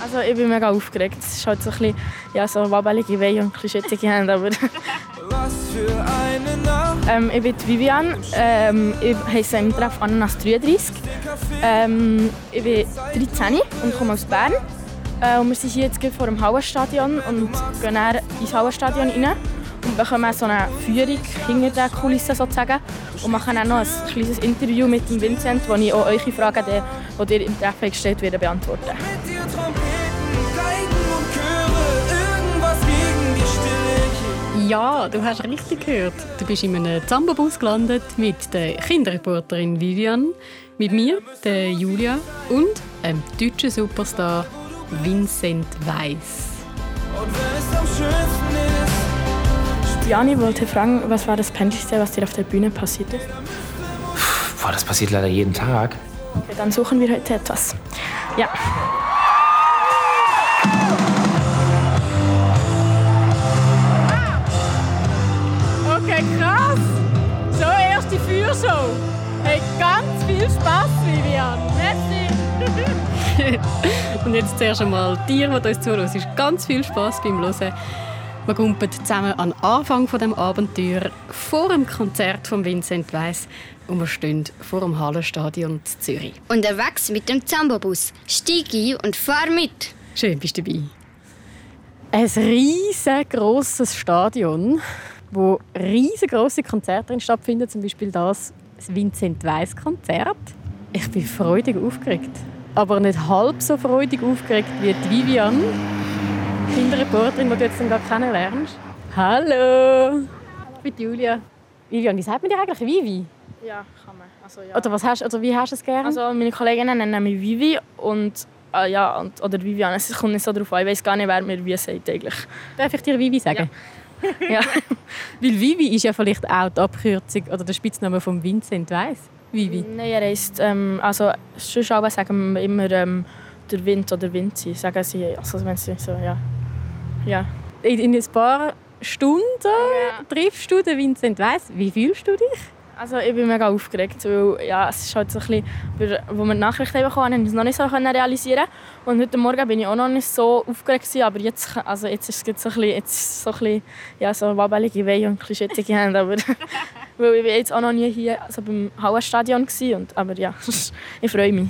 Also ich bin mega aufgeregt. Es ist halt so ein bisschen, ja, so wabbelige Wehen und ein schüttige Hände, aber... Ähm, ich bin Vivian. Ähm, ich heiße im Treff Ananas 33. Ähm, ich bin 13 und komme aus Bern. Äh, und wir sind hier jetzt vor dem Hauenstadion und gehen ins Hauenstadion rein und bekommen so eine Führung hinter der Kulisse sozusagen und machen dann noch ein kleines Interview mit dem Vincent, wo ich auch eure Fragen, die, die ihr im Treffen gestellt werden, beantworten Ja, du hast richtig gehört. Du bist in einem Zambobus gelandet mit der Kinderreporterin Vivian, mit mir, der Julia und einem deutschen Superstar Vincent Weiss. Und wenn es am schönsten ist. Jani wollte fragen, was war das Peinlichste, was dir auf der Bühne passiert ist? Boah, das passiert leider jeden Tag. Okay, dann suchen wir heute etwas. Ja. Okay, krass. So, erste Feuershow. Hey, ganz viel Spaß, Vivian. Merci. Und jetzt zuerst einmal dir, die uns zuhören. Ganz viel Spaß beim Hören. Wir kommen zusammen an den Anfang von dem Abenteuer vor dem Konzert von Vincent Weiss und wir stehen vor dem Hallenstadion in Zürich. Unterwegs mit dem Zambobus. Steig ein und fahr mit. Schön, bist du dabei. Ein riesengroßes Stadion, wo riesengroße Konzerte drin stattfinden, zum Beispiel das Vincent Weiss Konzert. Ich bin freudig aufgeregt, aber nicht halb so freudig aufgeregt wie Vivian, Kinderreporterin, die du jetzt gerade kennenlernst. Hallo, ich bin Julia. Vivian, wie sagt man dir eigentlich Vivi? Ja, kann man. Also, ja. Oder, was hast, oder wie hast du es gerne? Also meine Kolleginnen nennen mich Vivi und äh, ja, und, oder Vivian. Es kommt nicht so darauf an. Ich weiß gar nicht, wer mir wie sagt eigentlich. Darf ich dir Vivi sagen? Ja. ja. Weil Vivi ist ja vielleicht auch die Abkürzung oder der Spitzname von Vincent Weiss. Vivi? Nein, er heisst, ähm, also sonst sagen wir immer ähm, der Wind oder Vinci, sagen sie, also wenn sie so, ja. Ja. In, in ein paar Stunden ja. triffst du den Vincent Weiss. Wie fühlst du dich? Also ich bin mega aufgeregt, weil ja, es ist halt so ein bisschen, wo wir die Nachricht bekommen haben, haben wir es noch nicht so realisieren Und heute Morgen bin ich auch noch nicht so aufgeregt aber jetzt, also jetzt ist es so ein bisschen, jetzt so ein bisschen, ja, so wabbelige Wehen und ein bisschen schüttige Hände, aber weil ich war jetzt auch noch nie hier also beim Hauenstadion gewesen, und, aber ja, ich freue mich.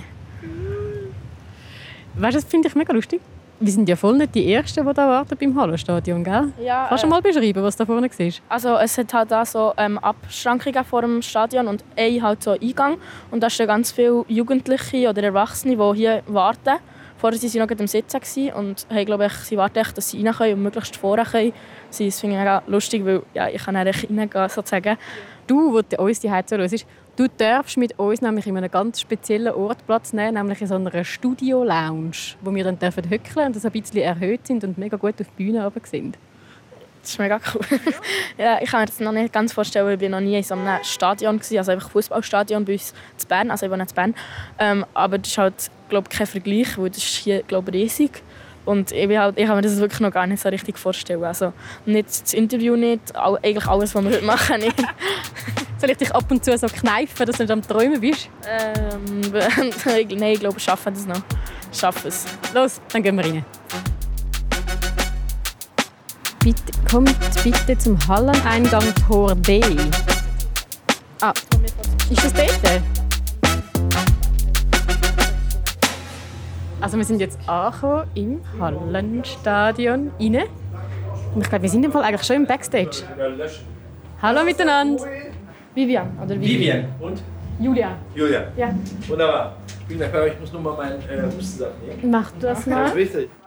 Weißt du, das finde ich mega lustig wir sind ja voll nicht die Ersten, die da warten beim Hallenstadion, gell? Ja, Kannst du äh, mal beschreiben, was da vorne ist? Also es hat halt da so ähm, Abschrankungen vor dem Stadion und ein halt so Eingang. Und da stehen ganz viele Jugendliche oder Erwachsene, die hier warten. Vorher waren sie noch am Sitzen und hey, glaube ich, sie warten dass sie rein können und möglichst vorne können. Das finde ich lustig, weil ja, ich kann reingehen sozusagen. Du, der uns die Heizung ist, Du darfst mit uns nämlich in einem ganz speziellen Ort Platz nehmen, nämlich in so einer Studio-Lounge, wo wir dann dürfen hückeln und das ein bisschen erhöht sind und mega gut auf die Bühne runter sind. Das ist mega cool. ja, ich kann mir das noch nicht ganz vorstellen, weil ich noch nie in so einem Stadion war, also einfach Fußballstadion bei uns in Bern, also ich wohne in Bern. Ähm, aber das ist halt, glaube kein Vergleich, weil das ist hier, glaube riesig. Und ich, halt, ich kann mir das wirklich noch gar nicht so richtig vorstellen. Also nicht das Interview nicht, eigentlich alles, was wir heute machen, nicht. Soll ich dich ab und zu so kneifen, dass du nicht am Träumen bist? Ähm, nein, ich glaube, wir schaffen das noch. Schaffen es. Los, dann gehen wir rein. Bitte, kommt bitte zum Halleneingang Tor D. Ah, ist das dort? Also wir sind jetzt angekommen im Hallenstadion rein. Und ich glaube, wir sind im Fall eigentlich schon im Backstage. Hallo miteinander. Vivian, oder Vivian? Vivian. Und? Julia. Julia. Ja. Wunderbar. Ich muss nur mal meinen äh, Hustensaft nehmen. Mach du das mal.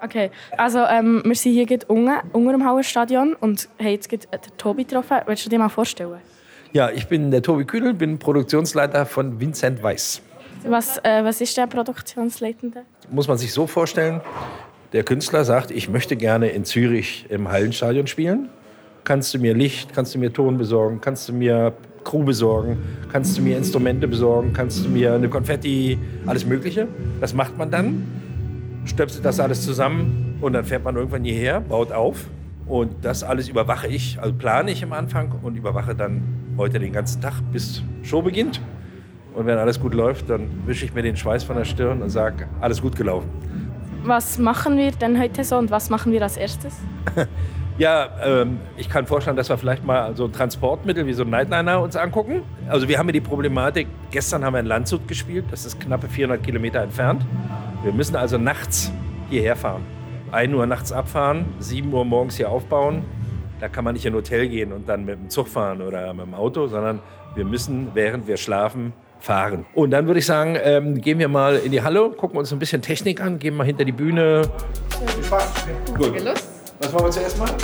Okay, also ähm, wir sind hier unten, unter dem Hauerstadion und haben jetzt den Tobi getroffen. Willst du dir mal vorstellen? Ja, ich bin der Tobi Kühnel, bin Produktionsleiter von Vincent Weiss. Was, äh, was ist der Produktionsleitende? Muss man sich so vorstellen, der Künstler sagt, ich möchte gerne in Zürich im Hallenstadion spielen. Kannst du mir Licht, kannst du mir Ton besorgen, kannst du mir Crew besorgen, kannst du mir Instrumente besorgen, kannst du mir eine Konfetti, alles Mögliche. Das macht man dann, stöpselt das alles zusammen und dann fährt man irgendwann hierher, baut auf. Und das alles überwache ich, also plane ich am Anfang und überwache dann heute den ganzen Tag, bis Show beginnt. Und wenn alles gut läuft, dann wische ich mir den Schweiß von der Stirn und sage, alles gut gelaufen. was machen wir denn heute so und was machen wir als erstes? Ja, ähm, ich kann vorstellen, dass wir vielleicht mal so ein Transportmittel wie so ein Nightliner uns angucken. Also wir haben ja die Problematik, gestern haben wir in Landshut gespielt, das ist knappe 400 Kilometer entfernt. Wir müssen also nachts hierher fahren. 1 Uhr nachts abfahren, 7 Uhr morgens hier aufbauen. Da kann man nicht in ein Hotel gehen und dann mit dem Zug fahren oder mit dem Auto, sondern wir müssen, während wir schlafen, fahren. Und dann würde ich sagen, ähm, gehen wir mal in die Halle, gucken uns ein bisschen Technik an, gehen mal hinter die Bühne. Viel Spaß. Gut. Was wollen wir zuerst machen?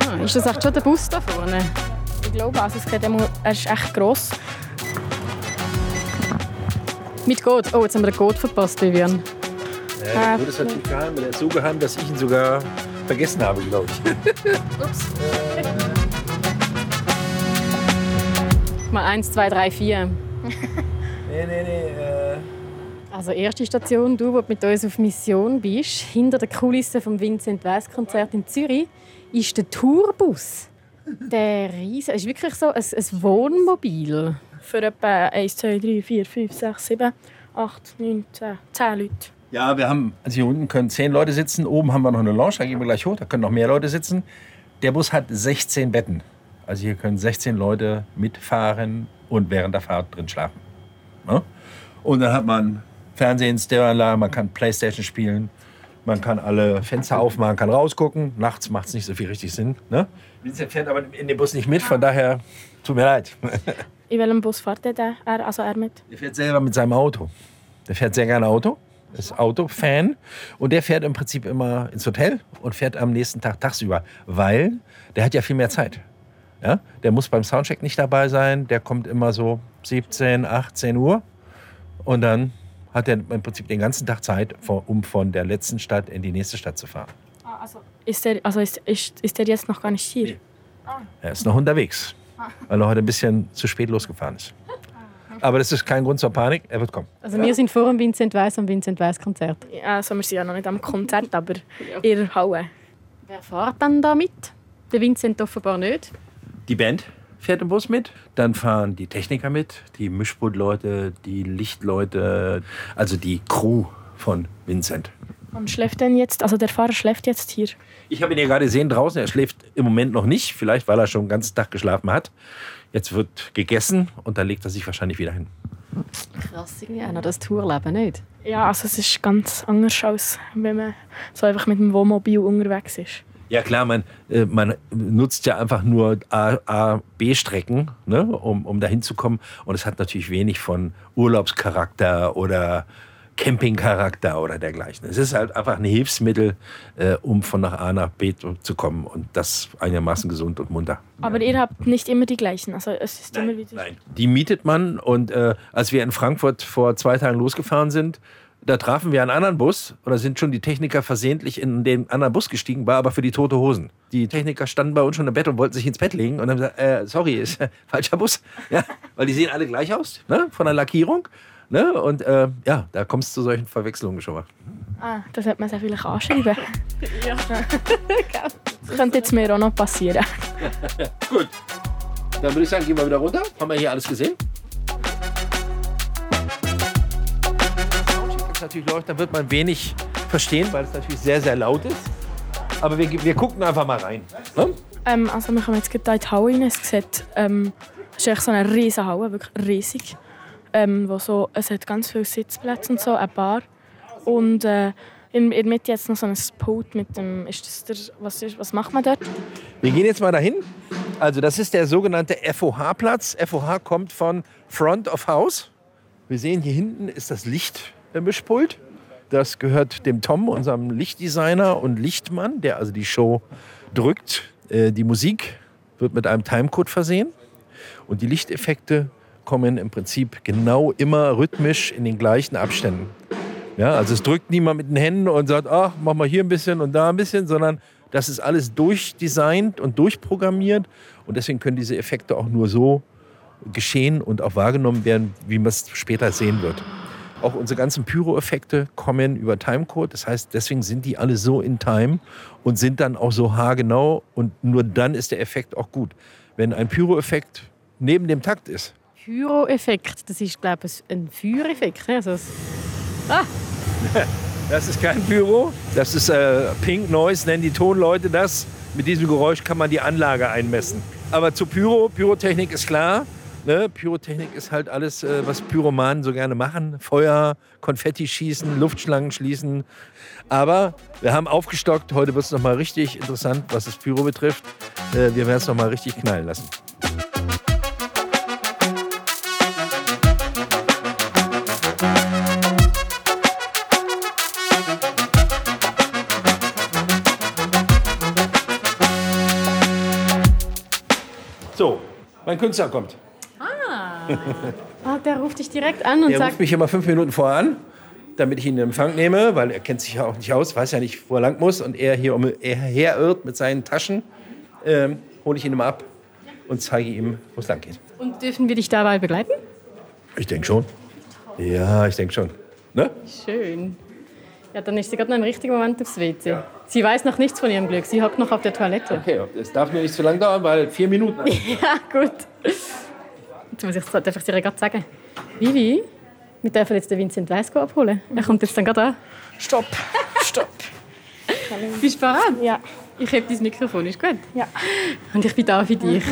Ah, ist das echt schon der Bus da vorne? Ich glaube, also es geht immer, er ist echt gross. Mit Code. Oh, jetzt haben wir den Code verpasst, Vivian. Ja, der Code ist natürlich geheim, der ist so geheim, dass ich ihn sogar vergessen habe, glaube ich. Ups. Mal eins, zwei, drei, vier. nee, nee, nee. Äh. Also erste Station, du, wo mit uns auf Mission bist, hinter der Kulisse vom Vincent Weiss Konzert in Zürich, ist der Tourbus. Der Riese ist wirklich so ein, ein Wohnmobil. Für etwa 1, 2, 3, 4, 5, 6, 7, 8, 9, 10, 10 Leute. Ja, wir haben, also hier unten können 10 Leute sitzen, oben haben wir noch eine Lounge, da gehen wir gleich hoch, da können noch mehr Leute sitzen. Der Bus hat 16 Betten. Also hier können 16 Leute mitfahren und während der Fahrt drin schlafen. Ja? Und dann hat man Fernsehen, Stereoanlage, man kann Playstation spielen, man kann alle Fenster aufmachen, kann rausgucken. Nachts macht es nicht so viel richtig Sinn. Ne? Vincent fährt aber in dem Bus nicht mit, von daher tut mir leid. In welchem Bus fährt der, also er mit? Der fährt selber mit seinem Auto. Der fährt sehr gerne Auto, ist Autofan und der fährt im Prinzip immer ins Hotel und fährt am nächsten Tag tagsüber, weil der hat ja viel mehr Zeit. Ja? Der muss beim Soundcheck nicht dabei sein, der kommt immer so 17, 18 Uhr und dann hat er im Prinzip den ganzen Tag Zeit, um von der letzten Stadt in die nächste Stadt zu fahren. Ah, also ist der, also ist, ist, ist der jetzt noch gar nicht hier? Nee. Er ist noch unterwegs, weil er heute ein bisschen zu spät losgefahren ist. Aber das ist kein Grund zur Panik, er wird kommen. Also wir sind vor dem Vincent Weiss am Vincent Weiss Konzert. Ja, also wir sind ja noch nicht am Konzert, aber in der Halle. Wer fährt dann da mit? Der Vincent offenbar nicht. Die Band fährt im Bus mit. Dann fahren die Techniker mit, die Mischpultleute, die Lichtleute, also die Crew von Vincent. Und schläft denn jetzt, also der Fahrer schläft jetzt hier? Ich habe ihn ja gerade gesehen draußen. Er schläft im Moment noch nicht, vielleicht weil er schon den ganzen Tag geschlafen hat. Jetzt wird gegessen und dann legt er sich wahrscheinlich wieder hin. Krass, irgendwie einer das Tourleben nicht. Ja, also es ist ganz anders, als wenn man so einfach mit dem Wohnmobil unterwegs ist. Ja klar, man, äh, man nutzt ja einfach nur A, A B-Strecken, ne, um, um dahin zu kommen. Und es hat natürlich wenig von Urlaubscharakter oder Campingcharakter oder dergleichen. Es ist halt einfach ein Hilfsmittel, äh, um von nach A nach B zu kommen und das einigermaßen gesund und munter. Aber ihr habt nicht immer die gleichen, also es ist nein, immer wieder... Nein, die mietet man und äh, als wir in Frankfurt vor zwei Tagen losgefahren sind, da trafen wir einen anderen Bus und da sind schon die Techniker versehentlich in den anderen Bus gestiegen, war aber für die tote Hosen. Die Techniker standen bei uns schon im Bett und wollten sich ins Bett legen und haben gesagt, äh, sorry, ist äh, falscher Bus. Ja, weil die sehen alle gleich aus, ne, von der Lackierung. Ne? Und äh, ja, da kommst du zu solchen Verwechslungen schon mal. Ah, das hätte man sehr vielleicht anschreiben. ja. das könnte jetzt mir auch noch passieren. Gut. Dann würde ich sagen, gehen wir wieder runter. Haben wir hier alles gesehen? natürlich läuft, dann wird man wenig verstehen, weil es natürlich sehr, sehr laut ist. Aber wir, wir gucken einfach mal rein. Ne? Ähm, also wir kommen jetzt gerade in die Halle rein. Es sieht, ähm, es ist echt so eine riesige Halle, wirklich riesig. Ähm, wo so, es hat ganz viele Sitzplätze und so, ein Bar. Und äh, in, der Mitte jetzt noch so ein Pult mit dem. Ist das der, was, ist, was macht man dort? Wir gehen jetzt mal dahin. Also, das ist der sogenannte FOH-Platz. FOH kommt von Front of House. Wir sehen hier hinten ist das Lichtmischpult. Das gehört dem Tom, unserem Lichtdesigner und Lichtmann, der also die Show drückt. Äh, die Musik wird mit einem Timecode versehen und die Lichteffekte kommen im Prinzip genau immer rhythmisch in den gleichen Abständen. Ja, also es drückt niemand mit den Händen und sagt, ach, mach mal hier ein bisschen und da ein bisschen, sondern das ist alles durchdesignt und durchprogrammiert und deswegen können diese Effekte auch nur so geschehen und auch wahrgenommen werden, wie man es später sehen wird. Auch unsere ganzen Pyro-Effekte kommen über Timecode. Das heißt, deswegen sind die alle so in Time und sind dann auch so haargenau. Und nur dann ist der Effekt auch gut. Wenn ein Pyro-Effekt neben dem Takt ist. Pyro-Effekt, das ist, glaube ich, ein Feuereffekt. Also, ah! Das ist kein Pyro, das ist äh, Pink Noise, nennen die Tonleute das. Mit diesem Geräusch kann man die Anlage einmessen. Aber zu Pyro, Pyrotechnik ist klar. Ne? Pyrotechnik ist halt alles, äh, was Pyromanen so gerne machen. Feuer, Konfetti schießen, Luftschlangen schließen. Aber wir haben aufgestockt. Heute wird es nochmal richtig interessant, was das Pyro betrifft. Äh, wir werden es nochmal richtig knallen lassen. Mein Künstler kommt. Ah. ah der ruft dich direkt an und der sagt... Er ruft mich immer fünf Minuten vorher an, damit ich ihn in Empfang nehme, weil er kennt sich ja auch nicht aus, weiß ja nicht, wo er lang muss und er hier um, er herirrt mit seinen Taschen, ähm, hole ich ihn immer ab und zeige ihm, wo es lang geht. Und dürfen wir dich dabei begleiten? Ich denke schon. Ja, ich denke schon. Ne? Schön. Ja, dann ist sie gerade noch im richtigen Moment aufs WC. Ja. Sie weiß noch nichts von ihrem Glück. Sie hockt noch auf der Toilette. Okay, es darf mir nicht zu lang dauern, weil vier Minuten. ja, gut. Jetzt muss ich, darf ich dir gerade sagen. Vivi, wir dürfen jetzt den Vincent Weiss abholen. Er kommt jetzt dann gerade an. Stopp, stopp. Bist du bereit? Ja. Ich habe dein Mikrofon, ist gut? Ja. Und ich bin da für dich.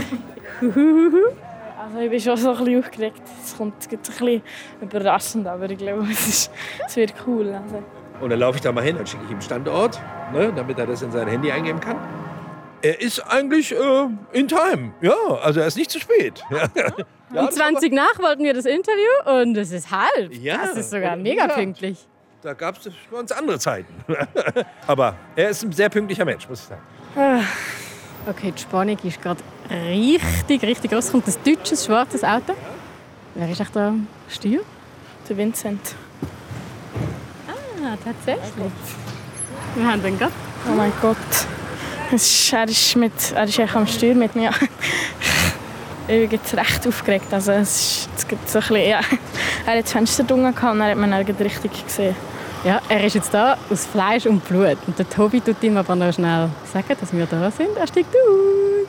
also ich bin schon so ein bisschen aufgeregt. Es kommt ein bisschen überraschend, aber ich glaube, es, ist, es wird cool. Also. Und dann laufe ich da mal hin, dann schicke ich ihm Standort, ne, damit er das in sein Handy eingeben kann. Er ist eigentlich äh, in time. Ja, also er ist nicht zu spät. um 20 nach wollten wir das Interview und es ist halb. Ja, das ist sogar mega ja, pünktlich. Da gab es für uns andere Zeiten. Aber er ist ein sehr pünktlicher Mensch, muss ich sagen. Ah. Okay, die Spannung ist gerade richtig, richtig groß. Kommt ein deutsches, schwarzes Auto. Wer ist echt da Steuer? Der Vincent. Ah, tatsächlich. Wir haben den gerade. Oh mein Gott. Ist, er, ist mit, er ist echt am Steuer mit mir. ich bin jetzt recht aufgeregt. Also es, ist, es gibt so ein bisschen, ja. Er hat das Fenster dunkel und dann hat man richtig gesehen. Ja, er ist jetzt da aus Fleisch und Blut. Und der Tobi tut ihm aber noch schnell sagen, dass wir da sind. Er steigt aus.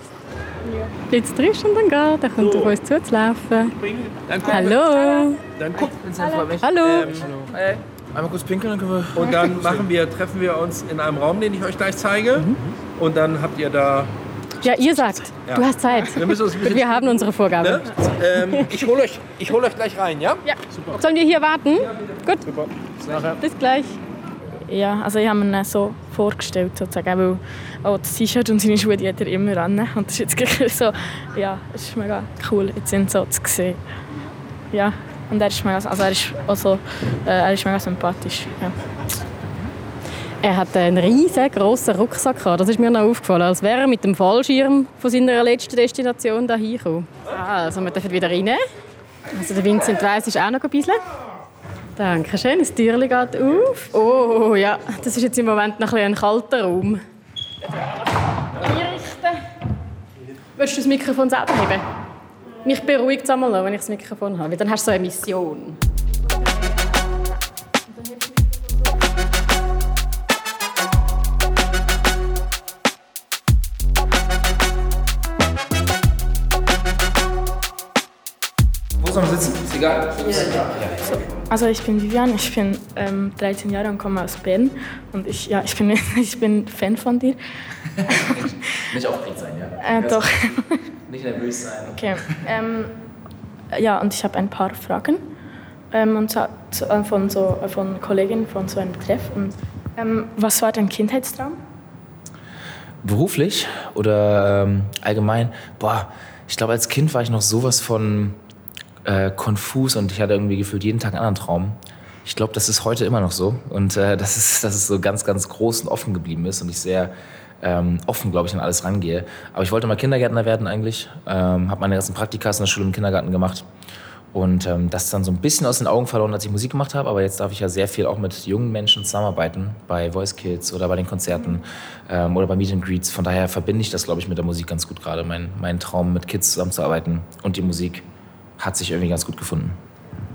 Ja. Jetzt triffst und dann geht. Er kommt so. auf uns zuzulaufen. Hallo. Dann guck. Hallo. Hallo. Ähm, Hallo. Einmal kurz pinkeln, dann können wir. Und dann machen wir, treffen wir uns in einem Raum, den ich euch gleich zeige. Mhm. Und dann habt ihr da. Ja, ihr sagt, ja. du hast Zeit. Wir, wir haben unsere Vorgabe. Ne? Ähm, ich hole euch, hol euch gleich rein, ja? Ja. Super. Sollen wir hier warten? Ja, Gut. Super. Bis, Bis gleich. Ja, also ich habe mir ihn so vorgestellt, sozusagen, weil auch das T-Shirt und seine Schuhe die hat er immer an. Und das ist jetzt so, ja, es ist mega cool, jetzt ihn so zu sehen. Ja, und er ist mega, also er ist also, äh, er ist mega sympathisch. Ja. Er hat einen riesengroßen Rucksack gehabt. Das ist mir noch aufgefallen, als wäre er mit dem Fallschirm von seiner letzten Destination da hingekommen. Ah, also wir dürfen wieder rein. Also der Vincent Weiss ist auch noch ein bisschen. Danke schön, das Türchen geht auf. Oh ja, das ist jetzt im Moment noch ein, ein kalter Raum. Einrichten. Willst du das Mikrofon selber heben? Mich beruhigt es einmal wenn ich das Mikrofon habe, dann hast du so eine Mission. Wo soll man sitzen? Ist egal. Also ich bin Vivian, ich bin ähm, 13 Jahre und komme aus Bern und ich, ja, ich, bin, ich bin Fan von dir. Nicht aufgeregt sein, ja? Äh, doch. Nicht nervös sein. Okay. Ähm, ja, und ich habe ein paar Fragen ähm, und so, äh, von, so, äh, von Kolleginnen von so einem Treff. Und, ähm, was war dein Kindheitstraum? Beruflich oder ähm, allgemein? Boah, ich glaube, als Kind war ich noch sowas von äh, konfus und ich hatte irgendwie gefühlt jeden Tag einen anderen Traum. Ich glaube, das ist heute immer noch so und äh, dass, es, dass es so ganz, ganz groß und offen geblieben ist und ich sehr ähm, offen, glaube ich, an alles rangehe. Aber ich wollte mal Kindergärtner werden eigentlich, ähm, habe meine ganzen Praktikas in der Schule im Kindergarten gemacht und ähm, das dann so ein bisschen aus den Augen verloren, als ich Musik gemacht habe. Aber jetzt darf ich ja sehr viel auch mit jungen Menschen zusammenarbeiten, bei Voice Kids oder bei den Konzerten ähm, oder bei Meet and Greets. Von daher verbinde ich das, glaube ich, mit der Musik ganz gut gerade. Mein, mein Traum, mit Kids zusammenzuarbeiten und die Musik hat sich irgendwie ganz gut gefunden.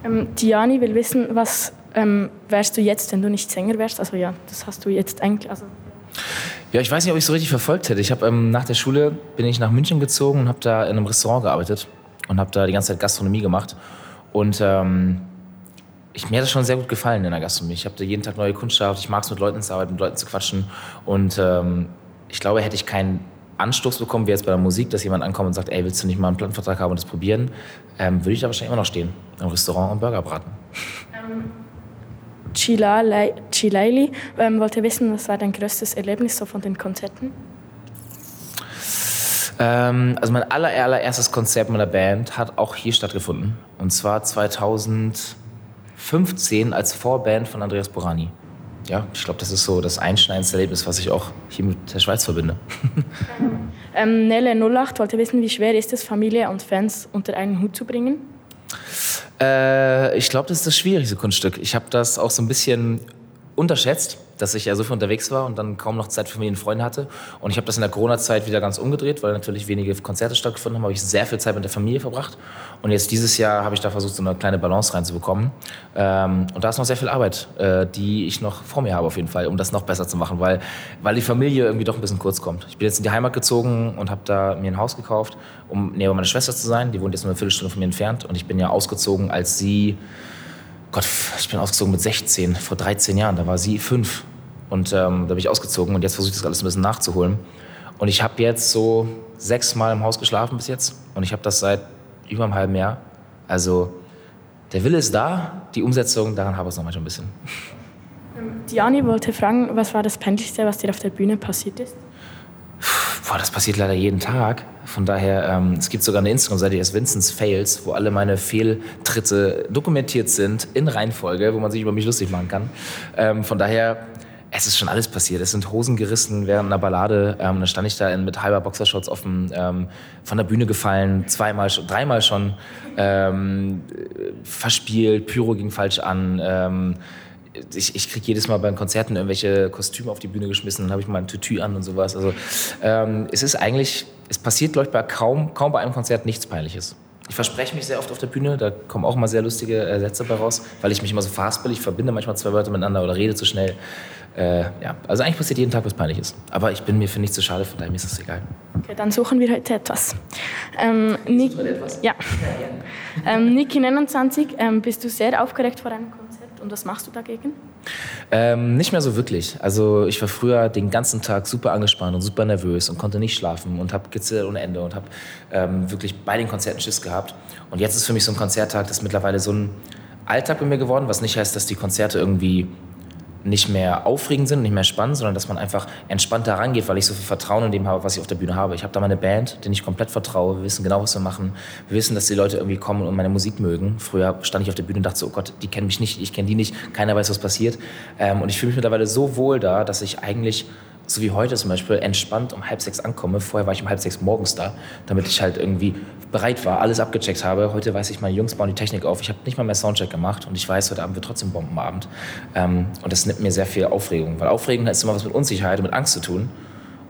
Ähm, Diani will wissen, was ähm, wärst du jetzt, wenn du nicht Sänger wärst? Also ja, das hast du jetzt eigentlich. Also ja, ich weiß nicht, ob ich so richtig verfolgt hätte. Ich habe ähm, nach der Schule bin ich nach München gezogen und habe da in einem Restaurant gearbeitet und habe da die ganze Zeit Gastronomie gemacht. Und ähm, ich, mir hat das schon sehr gut gefallen in der Gastronomie. Ich habe da jeden Tag neue Kundschaft. Ich mag es, mit Leuten zu arbeiten, mit Leuten zu quatschen. Und ähm, ich glaube, hätte ich keinen Anstoß bekommen, wie jetzt bei der Musik, dass jemand ankommt und sagt, ey, willst du nicht mal einen Plattenvertrag haben und das probieren, ähm, würde ich da wahrscheinlich immer noch stehen, im Restaurant und Burger braten. Chilaili ähm, wollte wissen, was war dein größtes Erlebnis so von den Konzerten? Ähm, also mein aller, allererstes Konzert meiner Band hat auch hier stattgefunden. Und zwar 2015 als Vorband von Andreas Borani ja, ich glaube, das ist so das einschneidendste Erlebnis, was ich auch hier mit der Schweiz verbinde. ähm, Nelle 08 wollte wissen, wie schwer ist es, Familie und Fans unter einen Hut zu bringen? Äh, ich glaube, das ist das schwierigste Kunststück. Ich habe das auch so ein bisschen unterschätzt dass ich ja so viel unterwegs war und dann kaum noch Zeit für Familie und Freunde hatte. Und ich habe das in der Corona-Zeit wieder ganz umgedreht, weil natürlich wenige Konzerte stattgefunden haben, habe ich sehr viel Zeit mit der Familie verbracht. Und jetzt dieses Jahr habe ich da versucht, so eine kleine Balance reinzubekommen. Ähm, und da ist noch sehr viel Arbeit, äh, die ich noch vor mir habe auf jeden Fall, um das noch besser zu machen, weil, weil die Familie irgendwie doch ein bisschen kurz kommt. Ich bin jetzt in die Heimat gezogen und habe da mir ein Haus gekauft, um neben meiner Schwester zu sein. Die wohnt jetzt nur eine Viertelstunde von mir entfernt. Und ich bin ja ausgezogen, als sie Gott, ich bin ausgezogen mit 16, vor 13 Jahren, da war sie fünf. Und ähm, da bin ich ausgezogen und jetzt versuche ich das alles ein bisschen nachzuholen. Und ich habe jetzt so sechs Mal im Haus geschlafen bis jetzt und ich habe das seit über einem halben Jahr. Also der Wille ist da, die Umsetzung, daran habe ich es noch manchmal ein bisschen. Ähm, Diani wollte fragen, was war das Peinlichste, was dir auf der Bühne passiert ist? Boah, das passiert leider jeden Tag. Von daher, ähm, es gibt sogar eine Instagram-Seite, die heißt Vincent's Fails, wo alle meine Fehltritte dokumentiert sind in Reihenfolge, wo man sich über mich lustig machen kann. Ähm, von daher, es ist schon alles passiert. Es sind Hosen gerissen während einer Ballade. Ähm, dann stand ich da in, mit halber Boxershorts offen, ähm, von der Bühne gefallen, zweimal, dreimal schon ähm, verspielt, Pyro ging falsch an. Ähm, ich, ich kriege jedes Mal bei Konzerten irgendwelche Kostüme auf die Bühne geschmissen, dann habe ich mal ein Tütü an und sowas. Also ähm, es ist eigentlich, es passiert, glaube ich, bei kaum, kaum bei einem Konzert nichts Peinliches. Ich verspreche mich sehr oft auf der Bühne, da kommen auch immer sehr lustige äh, Sätze bei raus, weil ich mich immer so verhaspel, ich verbinde manchmal zwei Wörter miteinander oder rede zu schnell. Äh, ja, also eigentlich passiert jeden Tag was Peinliches. Aber ich bin mir für nichts zu schade, von daher ist das egal. Okay, dann suchen wir heute etwas. Ähm, Nick, etwas? Ja. ähm, Niki 29, ähm, bist du sehr aufgeregt vor einem Konzert? Und was machst du dagegen? Ähm, nicht mehr so wirklich. Also ich war früher den ganzen Tag super angespannt und super nervös und konnte nicht schlafen und habe gezittert ohne Ende und habe ähm, wirklich bei den Konzerten Schiss gehabt. Und jetzt ist für mich so ein Konzerttag, das ist mittlerweile so ein Alltag bei mir geworden, was nicht heißt, dass die Konzerte irgendwie nicht mehr aufregend sind, nicht mehr spannend, sondern dass man einfach entspannter rangeht, weil ich so viel Vertrauen in dem habe, was ich auf der Bühne habe. Ich habe da meine Band, denen ich komplett vertraue. Wir wissen genau, was wir machen. Wir wissen, dass die Leute irgendwie kommen und meine Musik mögen. Früher stand ich auf der Bühne und dachte so, oh Gott, die kennen mich nicht, ich kenne die nicht, keiner weiß, was passiert. Ähm, und ich fühle mich mittlerweile so wohl da, dass ich eigentlich so wie heute zum Beispiel, entspannt um halb sechs ankomme. Vorher war ich um halb sechs morgens da, damit ich halt irgendwie bereit war, alles abgecheckt habe. Heute weiß ich, meine Jungs bauen die Technik auf. Ich habe nicht mal mehr Soundcheck gemacht und ich weiß, heute Abend wird trotzdem Bombenabend. Ähm, und das nimmt mir sehr viel Aufregung, weil Aufregung hat immer was mit Unsicherheit und mit Angst zu tun.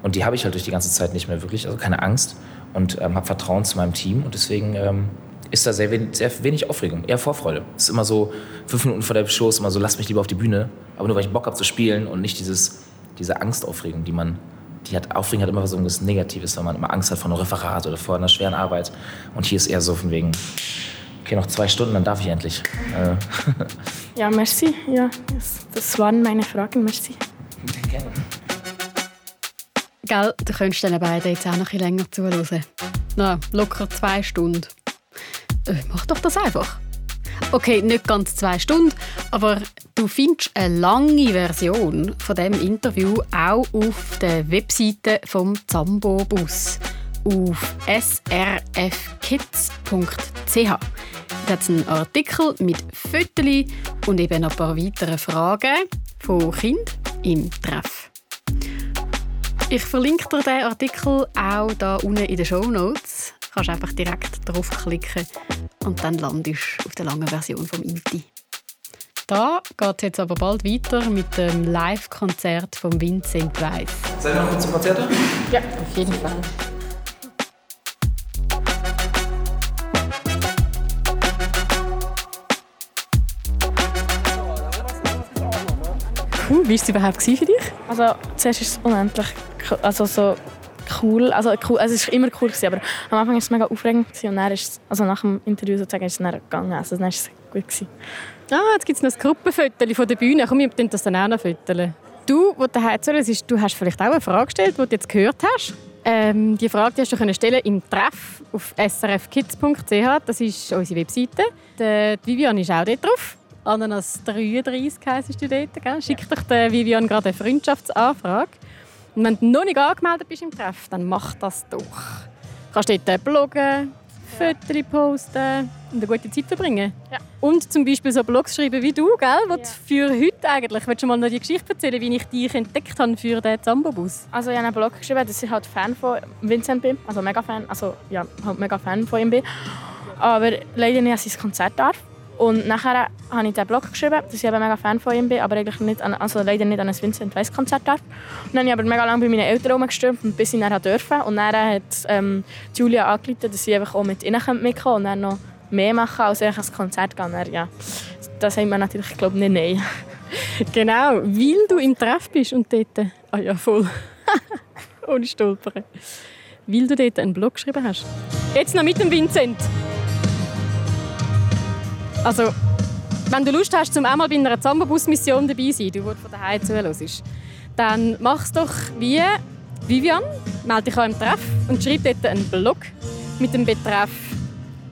Und die habe ich halt durch die ganze Zeit nicht mehr wirklich, also keine Angst und ähm, habe Vertrauen zu meinem Team und deswegen ähm, ist da sehr wenig, sehr wenig Aufregung, eher Vorfreude. Es ist immer so, fünf Minuten vor der Show ist immer so, lass mich lieber auf die Bühne, aber nur weil ich Bock habe zu spielen und nicht dieses diese Angstaufregung, die man, die hat, Aufregung hat immer so etwas Negatives, weil man immer Angst hat vor einem Referat oder vor einer schweren Arbeit. Und hier ist eher so von wegen, okay, noch zwei Stunden, dann darf ich endlich. Äh. ja, merci. Ja, das, das waren meine Fragen. Merci. Gerne. Gell, du könntest den beiden jetzt auch noch ein länger zuhören. Na, locker zwei Stunden. Äh, mach doch das einfach. Okay, nicht ganz zwei Stunden, aber du findest eine lange Version von dem Interview auch auf der Webseite vom Zambo Bus auf srfkids.ch. Da hat einen Artikel mit Fotos und eben ein paar weitere Fragen von Kindern im Treff. Ich verlinke dir den Artikel auch hier unten in den Show Notes kannst einfach direkt draufklicken und dann landest du auf der langen Version vom Inti. Da geht es jetzt aber bald weiter mit dem Live-Konzert von Vincent Weiss. Seid ihr noch mit zum Konzert? Ja, auf jeden Fall. Cool. Wie war es überhaupt für dich? Also zuerst ist es unendlich also so cool. Also, cool. Also, es war immer cool, gewesen, aber am Anfang war es mega aufregend. Gewesen, und dann ist es, also nach dem Interview sozusagen, ist es dann gegangen. Also dann ist es gut. Gewesen. Ah, jetzt gibt es noch ein Gruppenfoto von der Bühne. Komm, wir das dann auch noch fotografieren. Du, wo daheim zuhörst, du hast vielleicht auch eine Frage gestellt, die du jetzt gehört hast. Ähm, die Frage die hast du stellen im Treff auf srfkids.ch. Das ist unsere Webseite. Die Vivian ist auch dort drauf. Ananas 33 heisst du dort. Gell? Schick doch der Vivian gerade eine Freundschaftsanfrage. Und wenn du noch nicht angemeldet bist im Treff, dann mach das doch. Du kannst dort bloggen, Fotos posten und eine gute Zeit verbringen. Ja. Und zum Beispiel so Blogs schreiben wie du, gell? Ja. für heute eigentlich. Willst du mal noch die Geschichte erzählen, wie ich dich entdeckt habe für den Zambo-Bus? Also ich habe einen Blog geschrieben, dass ich halt Fan von Vincent bin. Also mega Fan, also ja, halt mega Fan von ihm bin. Aber leider nicht an sein Konzert darf. Und nachher habe ich diesen Blog geschrieben, dass ich eben mega Fan von ihm bin, aber eigentlich nicht an, also leider nicht an ein Vincent Weiss Konzert darf. Und dann habe ich aber mega lange bei meinen Eltern rumgestürmt und bis ich dann durfte. Und dann hat ähm, Julia angerufen, dass sie einfach auch mit ihnen mitkommen und dann noch mehr machen als ein Konzert gehen. Dann, ja, das haben wir natürlich, glaube nicht nein. genau, weil du im Treff bist und dort... Ah ja, voll. Ohne Stolpern. Weil du dort einen Blog geschrieben hast. Jetzt noch mit dem Vincent. Also, wenn du Lust hast, zum einmal bei einer Zambabus-Mission dabei zu sein, du, wo von daheim zuhörst, dann mach es doch wie Vivian, melde dich an im Treff und schreib dort einen Blog mit dem Betreff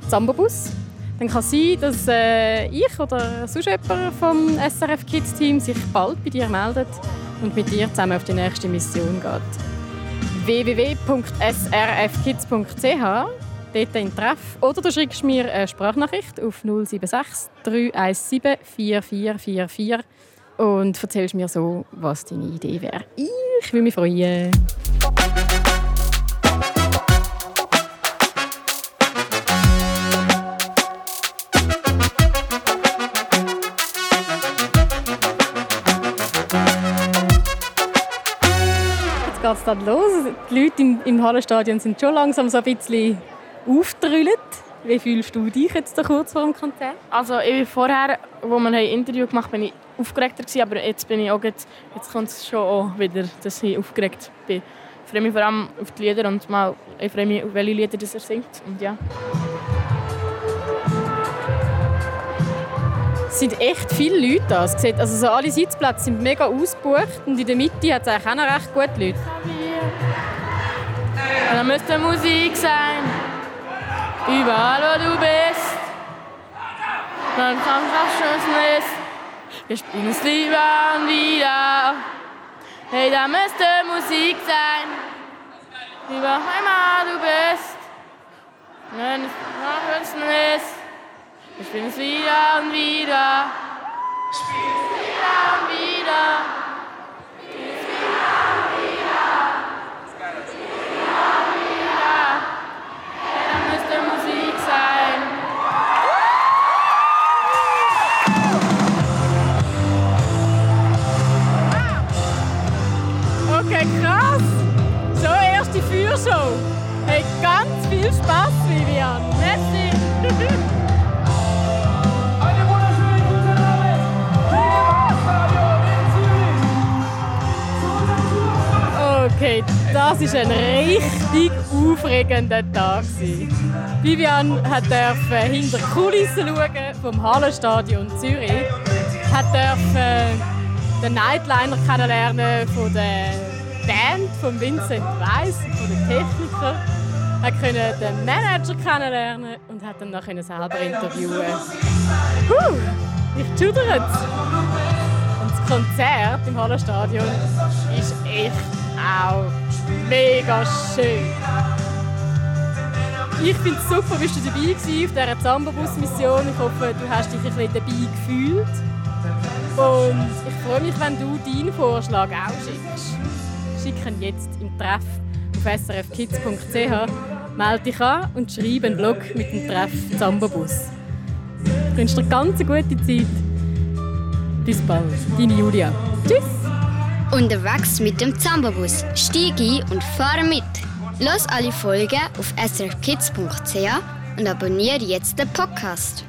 Zambabus. Dann kann es sein, dass äh, ich oder sonst jemand vom SRF Kids Team sich bald bei dir meldet und mit dir zusammen auf die nächste Mission geht. www.srfkids.ch dort in Treff. Oder du schreibst mir eine Sprachnachricht auf 076 317 4444 und erzählst mir so, was deine Idee wäre. Ich würde mich freuen. Geht es dann los. Die Leute im, im Hallenstadion sind schon langsam so ein bisschen auftrüllen. Wie fühlst du dich jetzt kurz vor dem Konzert? Also ich vorher, wo wir ein Interview gemacht haben, war ich aufgeregter gewesen, aber jetzt bin ich auch jetzt, jetzt kommt es schon auch wieder, dass ich aufgeregt bin. Ich freue mich vor allem auf die Lieder und mal, ich freue mich auf welche Lieder das er singt und ja. Es sind echt viele Leute da. Also so alle Sitzplätze sind mega ausgebucht und in der Mitte hat es eigentlich auch noch recht gute Leute. Dann müsste Musik sein überall wo du bist. Dann kommt was Schönes. Wir spielen es lieber und wieder. Hey, da müsste Musik sein. Überall wo du bist. Wenn es noch was ist. Wir es wieder und wieder. Wir spielen es wieder und wieder. Das war ein richtig aufregender Tag. Vivian durfte hinter die Kulissen schauen vom Hallenstadion Zürich. durfte den Nightliner kennenlernen von der Band von Vincent Weiss von den Technikern. Er konnte den Manager kennenlernen und hat dann noch selber interviewen. Puh, ich schudere Konzert im Hallenstadion ist echt auch mega schön. Ich finde es super, bist du dabei warst auf dieser Zambabus-Mission. Ich hoffe, du hast dich ein bisschen dabei gefühlt. Und ich freue mich, wenn du deinen Vorschlag auch schickst schicken jetzt im Treff auf srfkids.ch. Melde dich an und schreibe einen Blog mit dem Treff Zambabus. Du wünsche dir ganz eine gute Zeit. Bis bald, deine Julia. Tschüss! Unterwegs mit dem Zambabus. Steig ein und fahre mit. Los alle Folgen auf srfkids.ch und abonniere jetzt den Podcast.